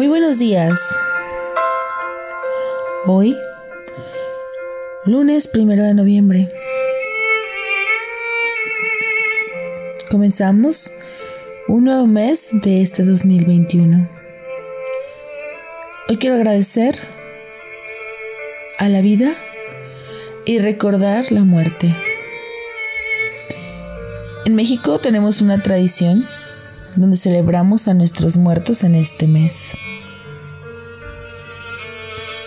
Muy buenos días. Hoy, lunes primero de noviembre, comenzamos un nuevo mes de este 2021. Hoy quiero agradecer a la vida y recordar la muerte. En México tenemos una tradición donde celebramos a nuestros muertos en este mes.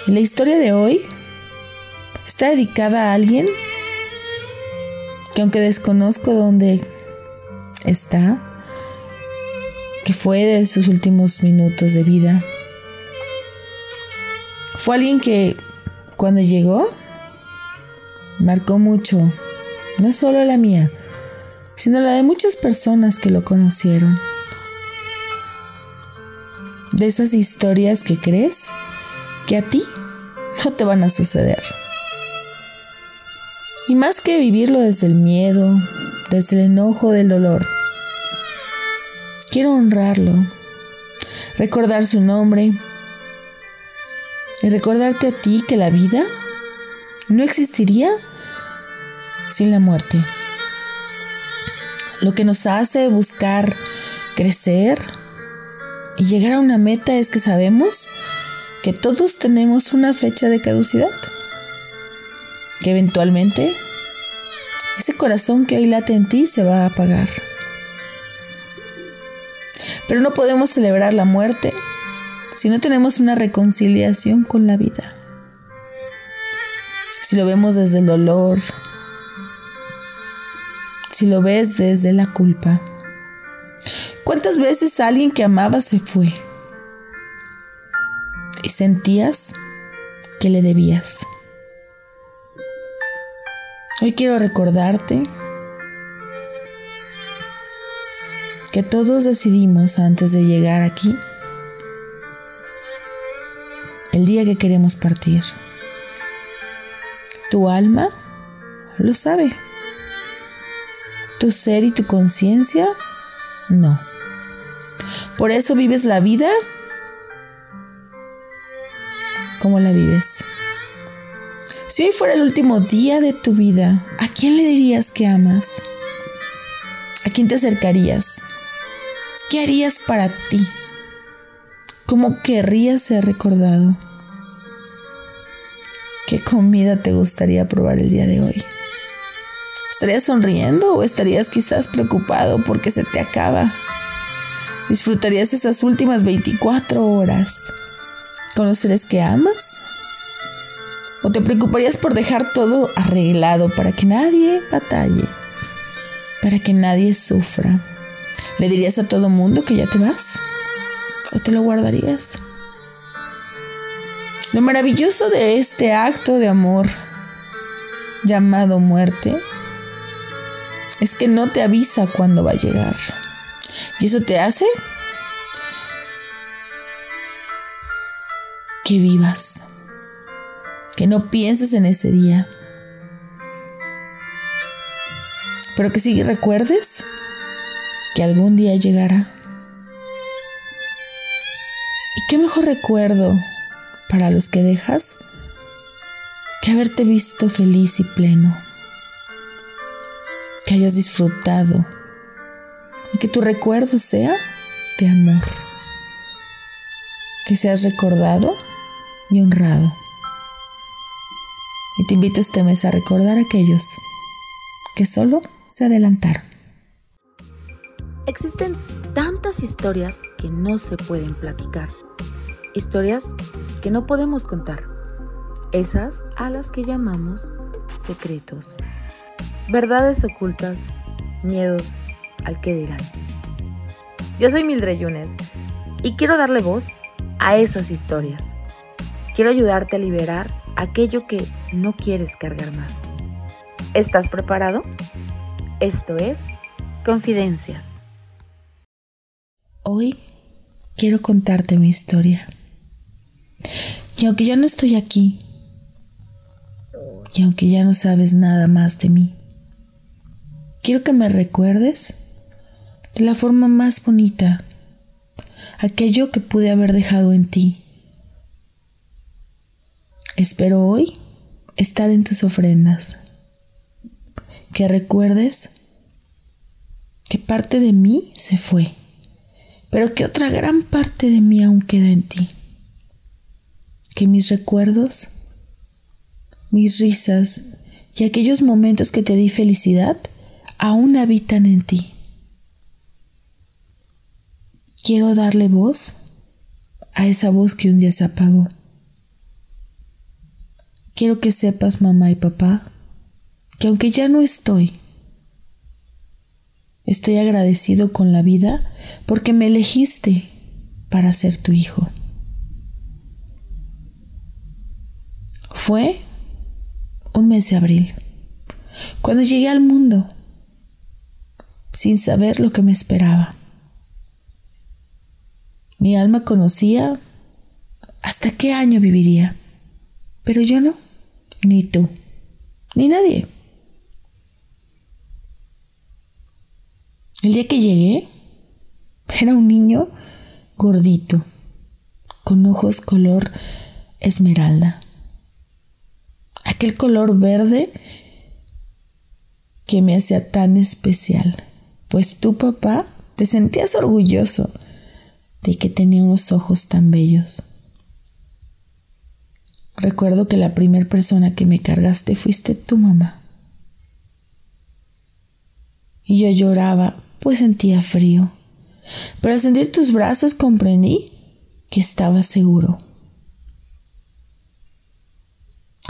La historia de hoy está dedicada a alguien que aunque desconozco dónde está, que fue de sus últimos minutos de vida, fue alguien que cuando llegó marcó mucho, no solo la mía, sino la de muchas personas que lo conocieron. De esas historias que crees que a ti no te van a suceder. Y más que vivirlo desde el miedo, desde el enojo del dolor, quiero honrarlo, recordar su nombre y recordarte a ti que la vida no existiría sin la muerte. Lo que nos hace buscar crecer, y llegar a una meta es que sabemos que todos tenemos una fecha de caducidad. Que eventualmente ese corazón que hoy late en ti se va a apagar. Pero no podemos celebrar la muerte si no tenemos una reconciliación con la vida. Si lo vemos desde el dolor, si lo ves desde la culpa. ¿Cuántas veces alguien que amaba se fue? Y sentías que le debías. Hoy quiero recordarte que todos decidimos antes de llegar aquí el día que queremos partir. Tu alma lo sabe. Tu ser y tu conciencia no. Por eso vives la vida como la vives. Si hoy fuera el último día de tu vida, ¿a quién le dirías que amas? ¿A quién te acercarías? ¿Qué harías para ti? ¿Cómo querrías ser recordado? ¿Qué comida te gustaría probar el día de hoy? ¿Estarías sonriendo o estarías quizás preocupado porque se te acaba? ¿Disfrutarías esas últimas 24 horas con los seres que amas? ¿O te preocuparías por dejar todo arreglado para que nadie batalle? Para que nadie sufra. ¿Le dirías a todo mundo que ya te vas? ¿O te lo guardarías? Lo maravilloso de este acto de amor llamado muerte es que no te avisa cuándo va a llegar. Y eso te hace que vivas, que no pienses en ese día, pero que sí recuerdes que algún día llegará. ¿Y qué mejor recuerdo para los que dejas que haberte visto feliz y pleno? Que hayas disfrutado y que tu recuerdo sea de amor. Que seas recordado y honrado. Y te invito este mes a recordar a aquellos que solo se adelantaron. Existen tantas historias que no se pueden platicar. Historias que no podemos contar. Esas a las que llamamos secretos. Verdades ocultas, miedos, al que dirán. Yo soy Mildred Yunes y quiero darle voz a esas historias. Quiero ayudarte a liberar aquello que no quieres cargar más. ¿Estás preparado? Esto es Confidencias. Hoy quiero contarte mi historia. Y aunque ya no estoy aquí, y aunque ya no sabes nada más de mí, quiero que me recuerdes de la forma más bonita, aquello que pude haber dejado en ti. Espero hoy estar en tus ofrendas, que recuerdes que parte de mí se fue, pero que otra gran parte de mí aún queda en ti, que mis recuerdos, mis risas y aquellos momentos que te di felicidad aún habitan en ti. Quiero darle voz a esa voz que un día se apagó. Quiero que sepas, mamá y papá, que aunque ya no estoy, estoy agradecido con la vida porque me elegiste para ser tu hijo. Fue un mes de abril, cuando llegué al mundo, sin saber lo que me esperaba. Mi alma conocía hasta qué año viviría, pero yo no, ni tú, ni nadie. El día que llegué, era un niño gordito, con ojos color esmeralda. Aquel color verde que me hacía tan especial, pues tú, papá, te sentías orgulloso de que tenía unos ojos tan bellos. Recuerdo que la primera persona que me cargaste fuiste tu mamá. Y yo lloraba, pues sentía frío. Pero al sentir tus brazos comprendí que estaba seguro.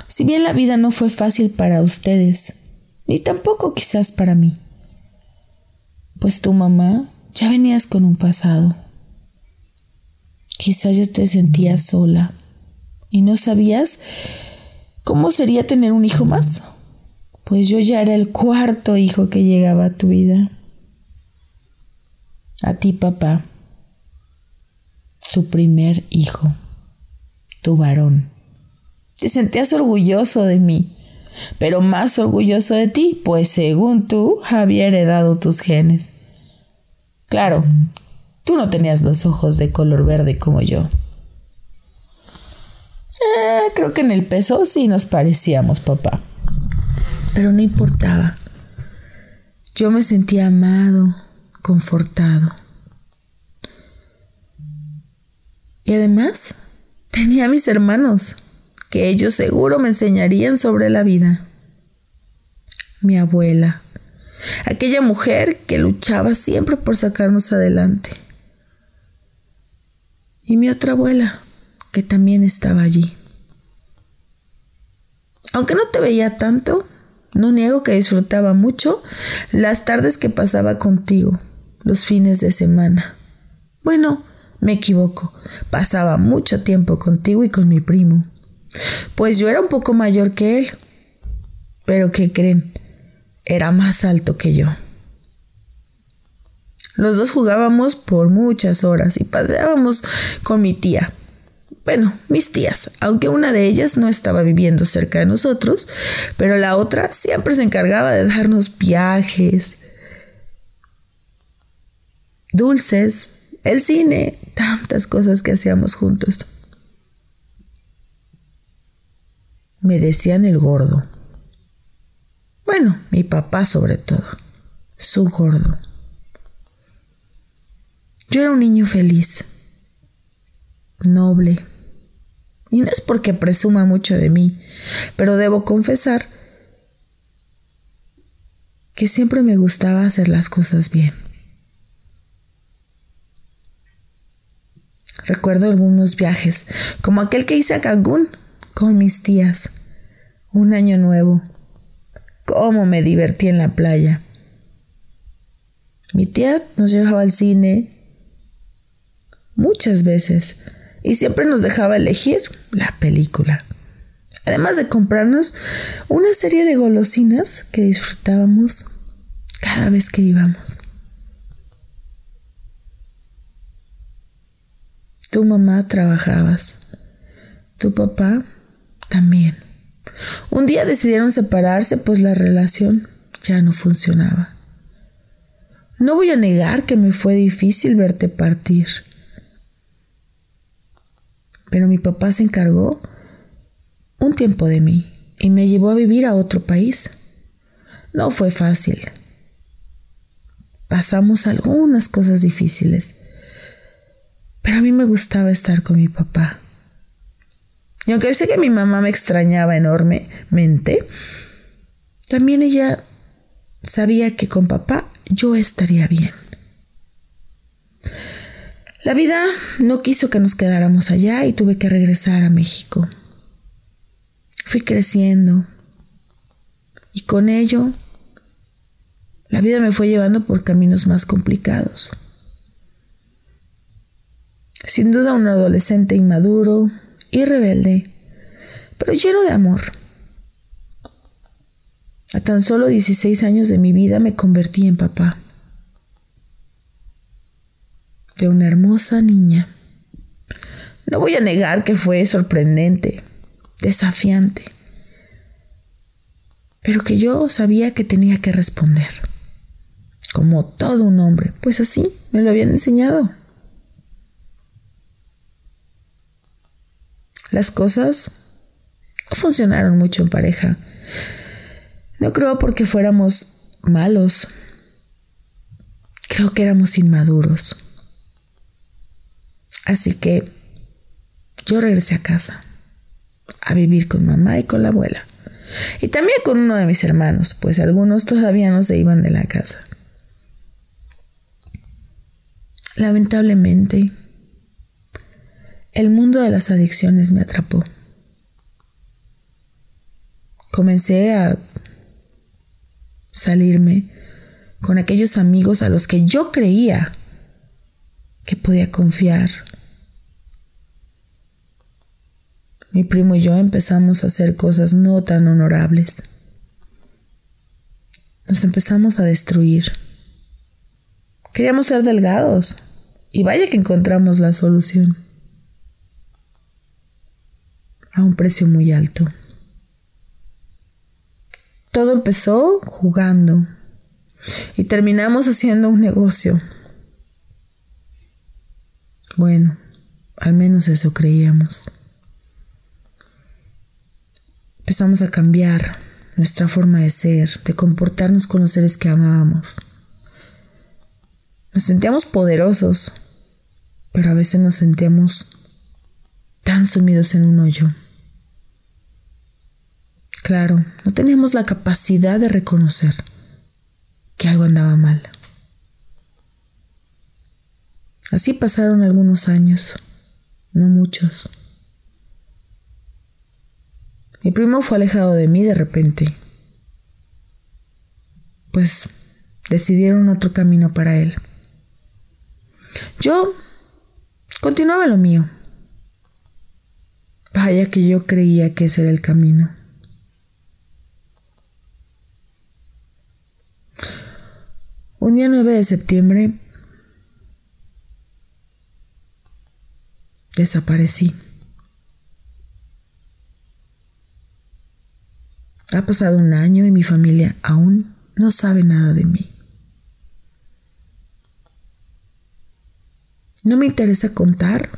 Si bien la vida no fue fácil para ustedes, ni tampoco quizás para mí, pues tu mamá ya venías con un pasado. Quizás ya te sentías sola y no sabías cómo sería tener un hijo más. Pues yo ya era el cuarto hijo que llegaba a tu vida. A ti, papá, tu primer hijo, tu varón. Te sentías orgulloso de mí, pero más orgulloso de ti, pues según tú había heredado tus genes. Claro, Tú no tenías los ojos de color verde como yo. Eh, creo que en el peso sí nos parecíamos, papá. Pero no importaba. Yo me sentía amado, confortado. Y además tenía a mis hermanos, que ellos seguro me enseñarían sobre la vida. Mi abuela, aquella mujer que luchaba siempre por sacarnos adelante y mi otra abuela, que también estaba allí. Aunque no te veía tanto, no niego que disfrutaba mucho las tardes que pasaba contigo, los fines de semana. Bueno, me equivoco, pasaba mucho tiempo contigo y con mi primo, pues yo era un poco mayor que él. Pero ¿qué creen? Era más alto que yo. Los dos jugábamos por muchas horas y paseábamos con mi tía. Bueno, mis tías, aunque una de ellas no estaba viviendo cerca de nosotros, pero la otra siempre se encargaba de darnos viajes, dulces, el cine, tantas cosas que hacíamos juntos. Me decían el gordo. Bueno, mi papá sobre todo, su gordo. Yo era un niño feliz, noble, y no es porque presuma mucho de mí, pero debo confesar que siempre me gustaba hacer las cosas bien. Recuerdo algunos viajes, como aquel que hice a Cancún con mis tías. Un año nuevo. Cómo me divertí en la playa. Mi tía nos llevaba al cine, muchas veces y siempre nos dejaba elegir la película. Además de comprarnos una serie de golosinas que disfrutábamos cada vez que íbamos. Tu mamá trabajabas, tu papá también. Un día decidieron separarse pues la relación ya no funcionaba. No voy a negar que me fue difícil verte partir pero mi papá se encargó un tiempo de mí y me llevó a vivir a otro país. No fue fácil. Pasamos algunas cosas difíciles, pero a mí me gustaba estar con mi papá. Y aunque sé que mi mamá me extrañaba enormemente, también ella sabía que con papá yo estaría bien. La vida no quiso que nos quedáramos allá y tuve que regresar a México. Fui creciendo y con ello la vida me fue llevando por caminos más complicados. Sin duda un adolescente inmaduro y rebelde, pero lleno de amor. A tan solo 16 años de mi vida me convertí en papá una hermosa niña. No voy a negar que fue sorprendente, desafiante, pero que yo sabía que tenía que responder, como todo un hombre, pues así me lo habían enseñado. Las cosas no funcionaron mucho en pareja. No creo porque fuéramos malos. Creo que éramos inmaduros. Así que yo regresé a casa a vivir con mamá y con la abuela. Y también con uno de mis hermanos, pues algunos todavía no se iban de la casa. Lamentablemente, el mundo de las adicciones me atrapó. Comencé a salirme con aquellos amigos a los que yo creía que podía confiar. Mi primo y yo empezamos a hacer cosas no tan honorables. Nos empezamos a destruir. Queríamos ser delgados y vaya que encontramos la solución. A un precio muy alto. Todo empezó jugando y terminamos haciendo un negocio. Bueno, al menos eso creíamos. Empezamos a cambiar nuestra forma de ser, de comportarnos con los seres que amábamos. Nos sentíamos poderosos, pero a veces nos sentíamos tan sumidos en un hoyo. Claro, no teníamos la capacidad de reconocer que algo andaba mal. Así pasaron algunos años, no muchos. Mi primo fue alejado de mí de repente, pues decidieron otro camino para él. Yo continuaba lo mío. Vaya que yo creía que ese era el camino. Un día 9 de septiembre desaparecí. Ha pasado un año y mi familia aún no sabe nada de mí. No me interesa contar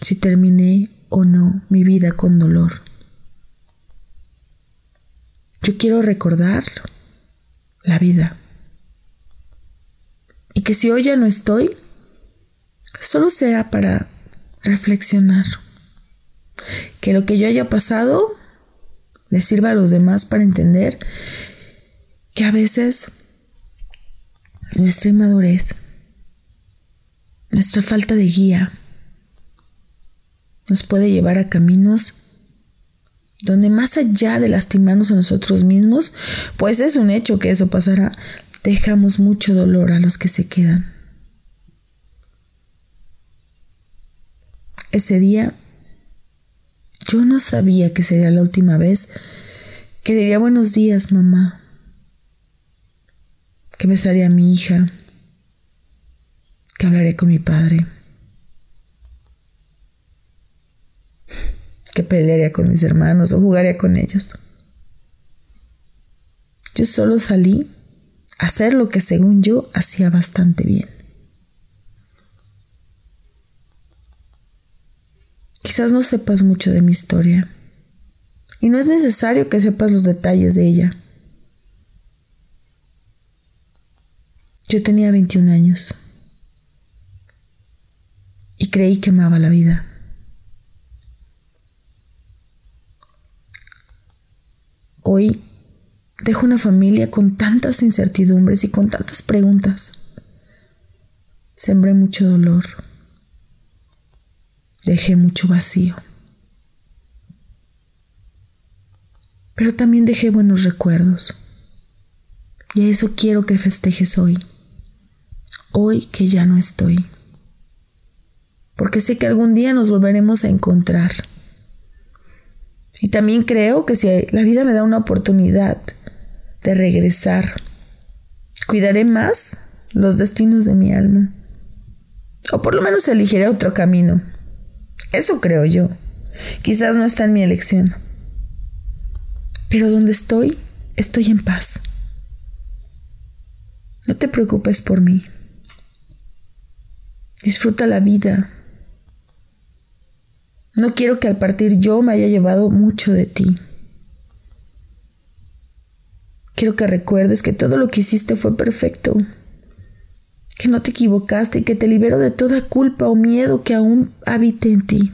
si terminé o no mi vida con dolor. Yo quiero recordar la vida. Y que si hoy ya no estoy, solo sea para reflexionar. Que lo que yo haya pasado le sirva a los demás para entender que a veces nuestra inmadurez, nuestra falta de guía, nos puede llevar a caminos donde más allá de lastimarnos a nosotros mismos, pues es un hecho que eso pasará, dejamos mucho dolor a los que se quedan. Ese día yo no sabía que sería la última vez que diría buenos días, mamá, que besaría a mi hija, que hablaré con mi padre, que pelearía con mis hermanos o jugaría con ellos. Yo solo salí a hacer lo que según yo hacía bastante bien. Quizás no sepas mucho de mi historia. Y no es necesario que sepas los detalles de ella. Yo tenía 21 años y creí que amaba la vida. Hoy dejo una familia con tantas incertidumbres y con tantas preguntas. Sembré mucho dolor. Dejé mucho vacío. Pero también dejé buenos recuerdos. Y a eso quiero que festejes hoy. Hoy que ya no estoy. Porque sé que algún día nos volveremos a encontrar. Y también creo que si la vida me da una oportunidad de regresar, cuidaré más los destinos de mi alma. O por lo menos elegiré otro camino. Eso creo yo. Quizás no está en mi elección. Pero donde estoy, estoy en paz. No te preocupes por mí. Disfruta la vida. No quiero que al partir yo me haya llevado mucho de ti. Quiero que recuerdes que todo lo que hiciste fue perfecto, que no te equivocaste y que te libero de toda culpa o miedo que aún habite en ti.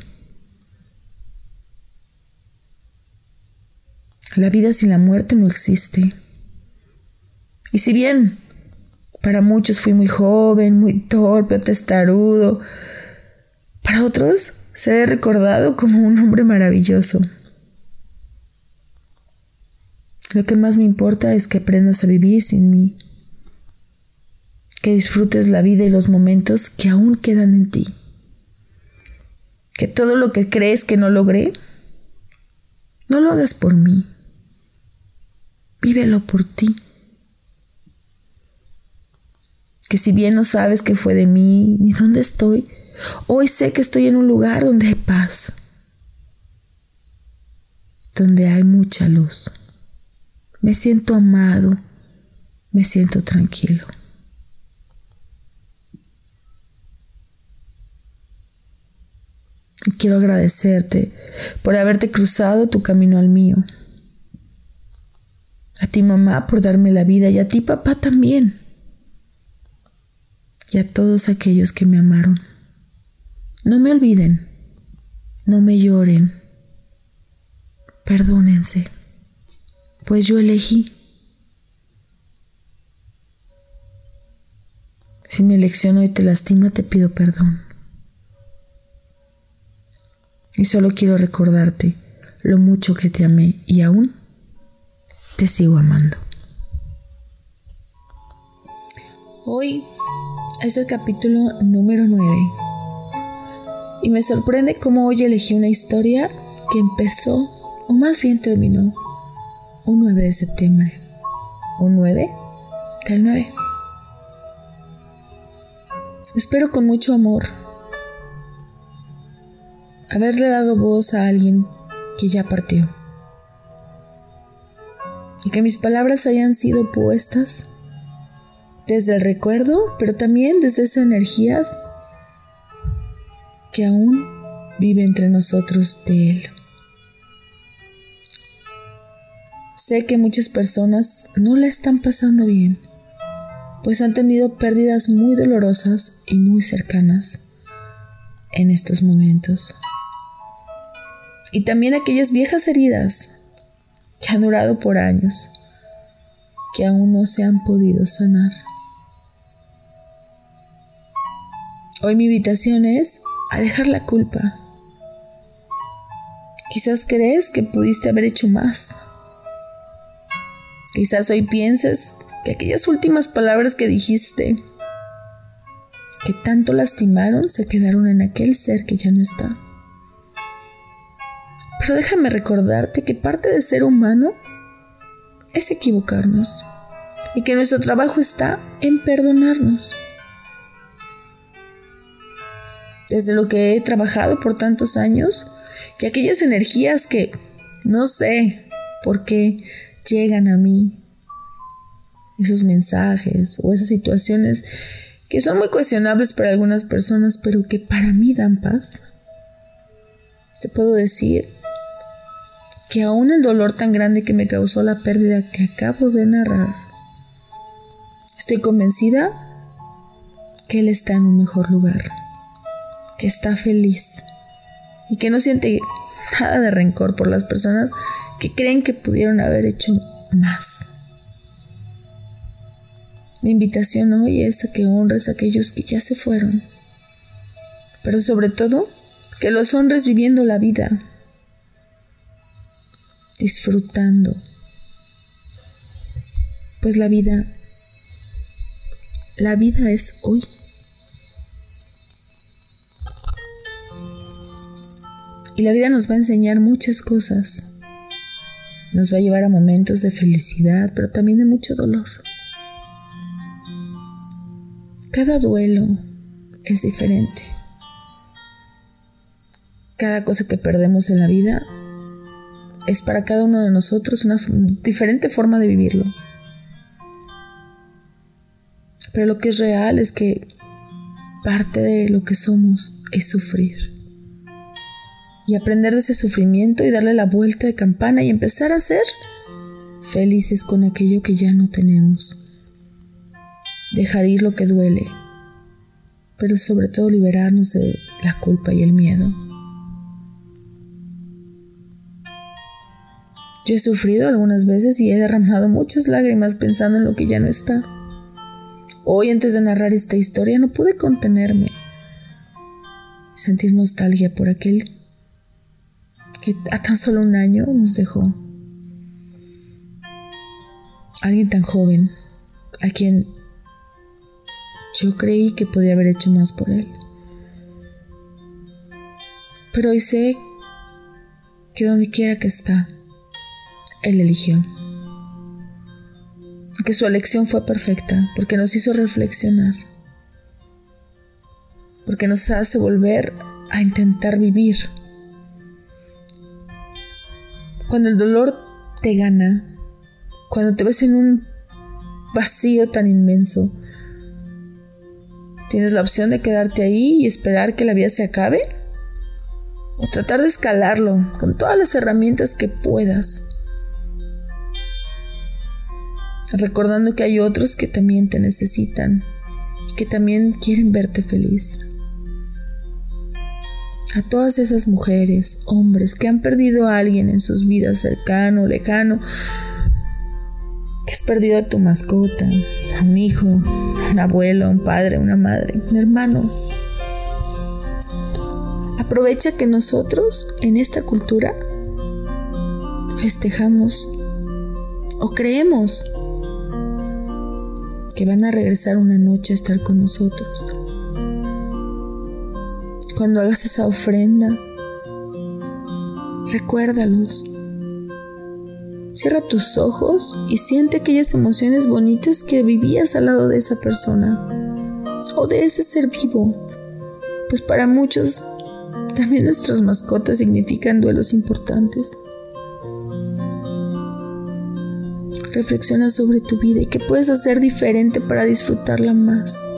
La vida sin la muerte no existe. Y si bien para muchos fui muy joven, muy torpe testarudo, para otros Seré recordado como un hombre maravilloso. Lo que más me importa es que aprendas a vivir sin mí, que disfrutes la vida y los momentos que aún quedan en ti, que todo lo que crees que no logré, no lo hagas por mí, vívelo por ti. Que si bien no sabes qué fue de mí ni dónde estoy, Hoy sé que estoy en un lugar donde hay paz, donde hay mucha luz. Me siento amado, me siento tranquilo. Quiero agradecerte por haberte cruzado tu camino al mío. A ti mamá por darme la vida y a ti papá también. Y a todos aquellos que me amaron. No me olviden, no me lloren, perdónense, pues yo elegí. Si mi elección hoy te lastima, te pido perdón. Y solo quiero recordarte lo mucho que te amé y aún te sigo amando. Hoy es el capítulo número 9 y me sorprende cómo hoy elegí una historia que empezó, o más bien terminó, un 9 de septiembre. ¿Un 9? Del 9. Espero con mucho amor haberle dado voz a alguien que ya partió. Y que mis palabras hayan sido puestas desde el recuerdo, pero también desde esa energía que aún vive entre nosotros de Él. Sé que muchas personas no la están pasando bien, pues han tenido pérdidas muy dolorosas y muy cercanas en estos momentos. Y también aquellas viejas heridas que han durado por años, que aún no se han podido sanar. Hoy mi invitación es a dejar la culpa. Quizás crees que pudiste haber hecho más. Quizás hoy pienses que aquellas últimas palabras que dijiste, que tanto lastimaron, se quedaron en aquel ser que ya no está. Pero déjame recordarte que parte de ser humano es equivocarnos y que nuestro trabajo está en perdonarnos desde lo que he trabajado por tantos años, que aquellas energías que no sé por qué llegan a mí, esos mensajes o esas situaciones que son muy cuestionables para algunas personas, pero que para mí dan paz. te puedo decir que aún el dolor tan grande que me causó la pérdida que acabo de narrar, estoy convencida que él está en un mejor lugar, que está feliz y que no siente nada de rencor por las personas que creen que pudieron haber hecho más. Mi invitación hoy es a que honres a aquellos que ya se fueron, pero sobre todo que los honres viviendo la vida, disfrutando, pues la vida, la vida es hoy. Y la vida nos va a enseñar muchas cosas. Nos va a llevar a momentos de felicidad, pero también de mucho dolor. Cada duelo es diferente. Cada cosa que perdemos en la vida es para cada uno de nosotros una diferente forma de vivirlo. Pero lo que es real es que parte de lo que somos es sufrir. Y aprender de ese sufrimiento y darle la vuelta de campana y empezar a ser felices con aquello que ya no tenemos dejar ir lo que duele, pero sobre todo liberarnos de la culpa y el miedo. Yo he sufrido algunas veces y he derramado muchas lágrimas pensando en lo que ya no está. Hoy antes de narrar esta historia no pude contenerme. Sentir nostalgia por aquel que a tan solo un año nos dejó. Alguien tan joven, a quien yo creí que podía haber hecho más por él. Pero hoy sé que donde quiera que está, él eligió. Que su elección fue perfecta, porque nos hizo reflexionar, porque nos hace volver a intentar vivir. Cuando el dolor te gana, cuando te ves en un vacío tan inmenso, Tienes la opción de quedarte ahí y esperar que la vida se acabe o tratar de escalarlo con todas las herramientas que puedas. Recordando que hay otros que también te necesitan y que también quieren verte feliz. A todas esas mujeres, hombres que han perdido a alguien en sus vidas cercano, lejano, que has perdido a tu mascota, a un hijo, un abuelo, un padre, una madre, un hermano. Aprovecha que nosotros en esta cultura festejamos o creemos que van a regresar una noche a estar con nosotros. Cuando hagas esa ofrenda, recuérdalos Cierra tus ojos y siente aquellas emociones bonitas que vivías al lado de esa persona o de ese ser vivo. Pues para muchos también nuestras mascotas significan duelos importantes. Reflexiona sobre tu vida y qué puedes hacer diferente para disfrutarla más.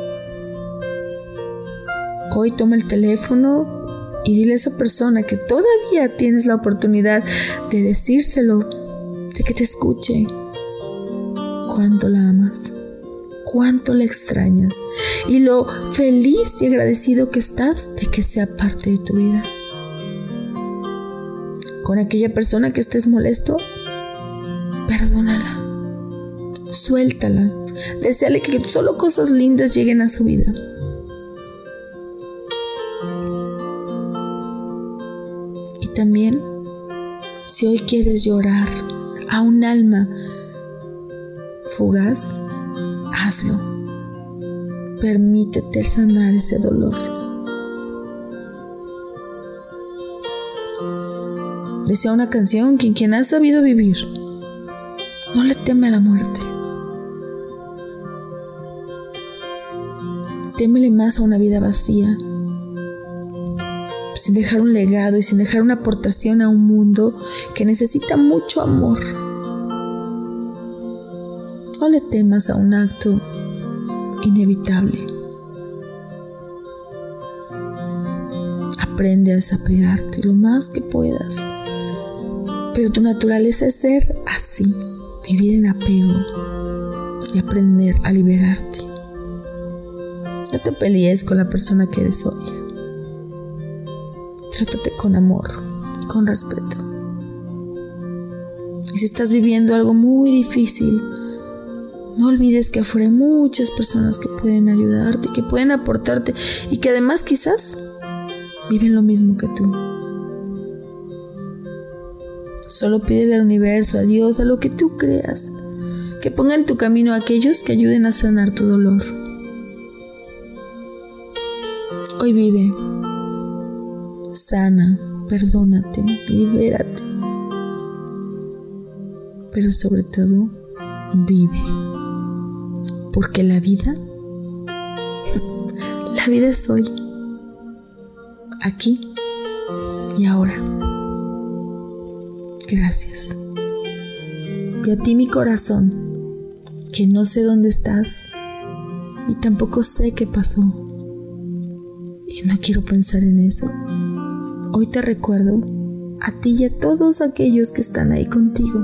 Hoy toma el teléfono y dile a esa persona que todavía tienes la oportunidad de decírselo de que te escuche. Cuánto la amas, cuánto la extrañas y lo feliz y agradecido que estás de que sea parte de tu vida. Con aquella persona que estés molesto, perdónala, suéltala, deseale que solo cosas lindas lleguen a su vida. Y también, si hoy quieres llorar, a un alma fugaz, hazlo. Permítete sanar ese dolor. Desea una canción que quien ha sabido vivir no le teme a la muerte. Témele más a una vida vacía, sin dejar un legado y sin dejar una aportación a un mundo que necesita mucho amor. No le temas a un acto inevitable. aprende a desapegarte lo más que puedas. Pero tu naturaleza es ser así, vivir en apego y aprender a liberarte. No te pelees con la persona que eres hoy. Trátate con amor y con respeto. Y si estás viviendo algo muy difícil, no olvides que afuera hay muchas personas que pueden ayudarte, que pueden aportarte y que además quizás viven lo mismo que tú. Solo pídele al universo, a Dios, a lo que tú creas, que ponga en tu camino a aquellos que ayuden a sanar tu dolor. Hoy vive, sana, perdónate, libérate, pero sobre todo, vive. Porque la vida, la vida es hoy, aquí y ahora. Gracias. Y a ti mi corazón, que no sé dónde estás y tampoco sé qué pasó. Y no quiero pensar en eso. Hoy te recuerdo a ti y a todos aquellos que están ahí contigo.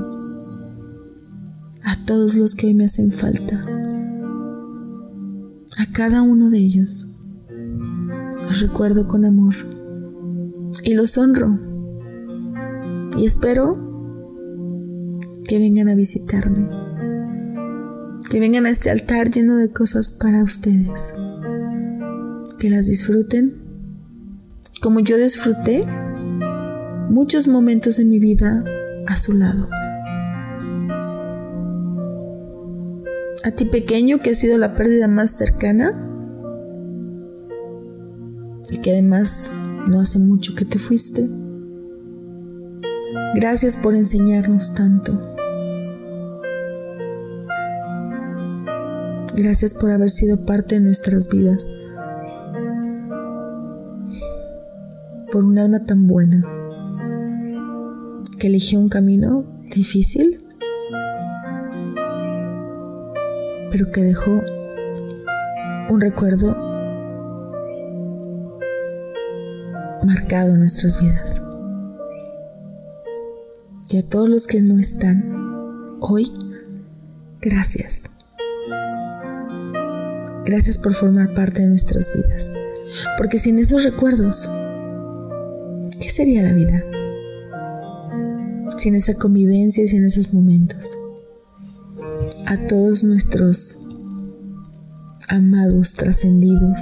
A todos los que hoy me hacen falta a cada uno de ellos. Los recuerdo con amor y los honro. Y espero que vengan a visitarme, que vengan a este altar lleno de cosas para ustedes, que las disfruten como yo disfruté muchos momentos de mi vida a su lado. a ti pequeño que ha sido la pérdida más cercana y que además no hace mucho que te fuiste. Gracias por enseñarnos tanto. Gracias por haber sido parte de nuestras vidas. Por un alma tan buena que eligió un camino difícil pero que dejó un recuerdo marcado en nuestras vidas. Y a todos los que no están hoy, gracias. Gracias por formar parte de nuestras vidas. Porque sin esos recuerdos, ¿qué sería la vida? Sin esa convivencia y sin esos momentos a todos nuestros amados trascendidos.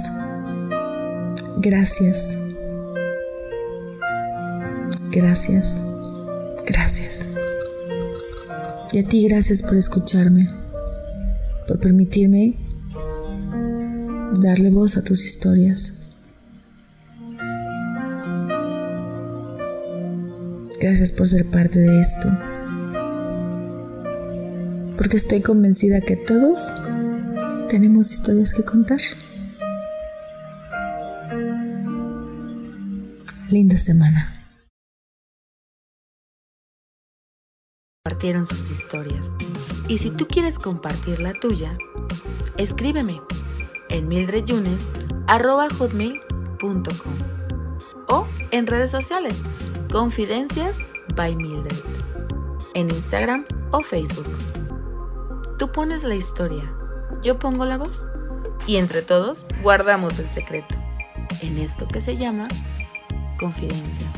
Gracias. Gracias. Gracias. Y a ti gracias por escucharme, por permitirme darle voz a tus historias. Gracias por ser parte de esto porque estoy convencida que todos tenemos historias que contar. Linda semana. Sus historias. Y si tú quieres compartir la tuya, escríbeme en mildredyunes.com o en redes sociales Confidencias by Mildred en Instagram o Facebook. Tú pones la historia, yo pongo la voz y entre todos guardamos el secreto en esto que se llama confidencias.